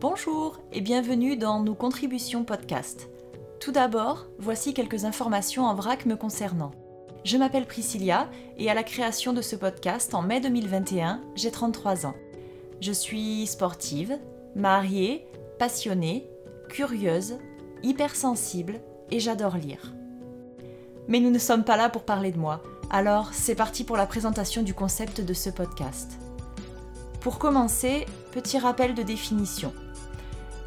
Bonjour et bienvenue dans nos contributions podcast. Tout d'abord, voici quelques informations en vrac me concernant. Je m'appelle Priscilla et à la création de ce podcast en mai 2021, j'ai 33 ans. Je suis sportive, mariée, passionnée, curieuse, hypersensible et j'adore lire. Mais nous ne sommes pas là pour parler de moi, alors c'est parti pour la présentation du concept de ce podcast. Pour commencer, petit rappel de définition.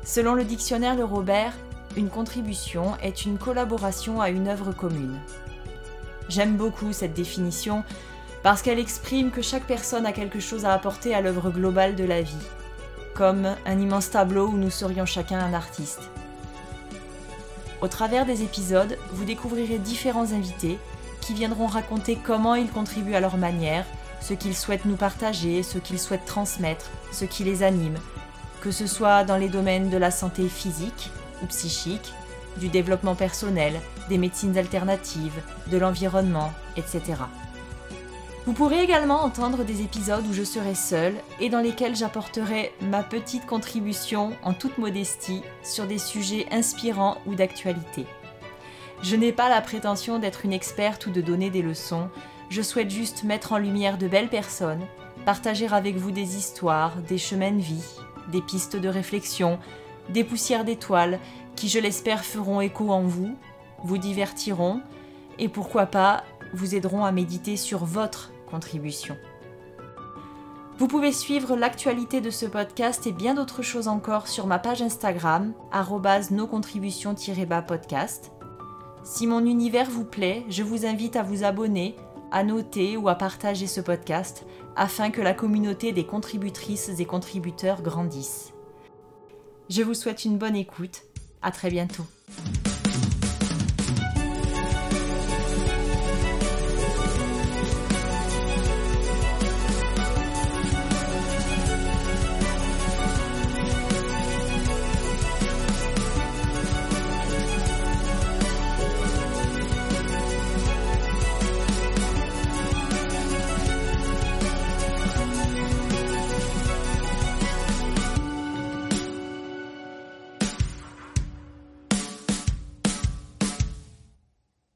Selon le dictionnaire Le Robert, une contribution est une collaboration à une œuvre commune. J'aime beaucoup cette définition parce qu'elle exprime que chaque personne a quelque chose à apporter à l'œuvre globale de la vie, comme un immense tableau où nous serions chacun un artiste. Au travers des épisodes, vous découvrirez différents invités qui viendront raconter comment ils contribuent à leur manière, ce qu'ils souhaitent nous partager, ce qu'ils souhaitent transmettre, ce qui les anime, que ce soit dans les domaines de la santé physique ou psychique, du développement personnel, des médecines alternatives, de l'environnement, etc. Vous pourrez également entendre des épisodes où je serai seule et dans lesquels j'apporterai ma petite contribution en toute modestie sur des sujets inspirants ou d'actualité. Je n'ai pas la prétention d'être une experte ou de donner des leçons, je souhaite juste mettre en lumière de belles personnes, partager avec vous des histoires, des chemins de vie, des pistes de réflexion, des poussières d'étoiles qui, je l'espère, feront écho en vous, vous divertiront et pourquoi pas vous aideront à méditer sur votre contribution. Vous pouvez suivre l'actualité de ce podcast et bien d'autres choses encore sur ma page Instagram, noscontributions-podcast. Si mon univers vous plaît, je vous invite à vous abonner, à noter ou à partager ce podcast afin que la communauté des contributrices et contributeurs grandisse. Je vous souhaite une bonne écoute. À très bientôt.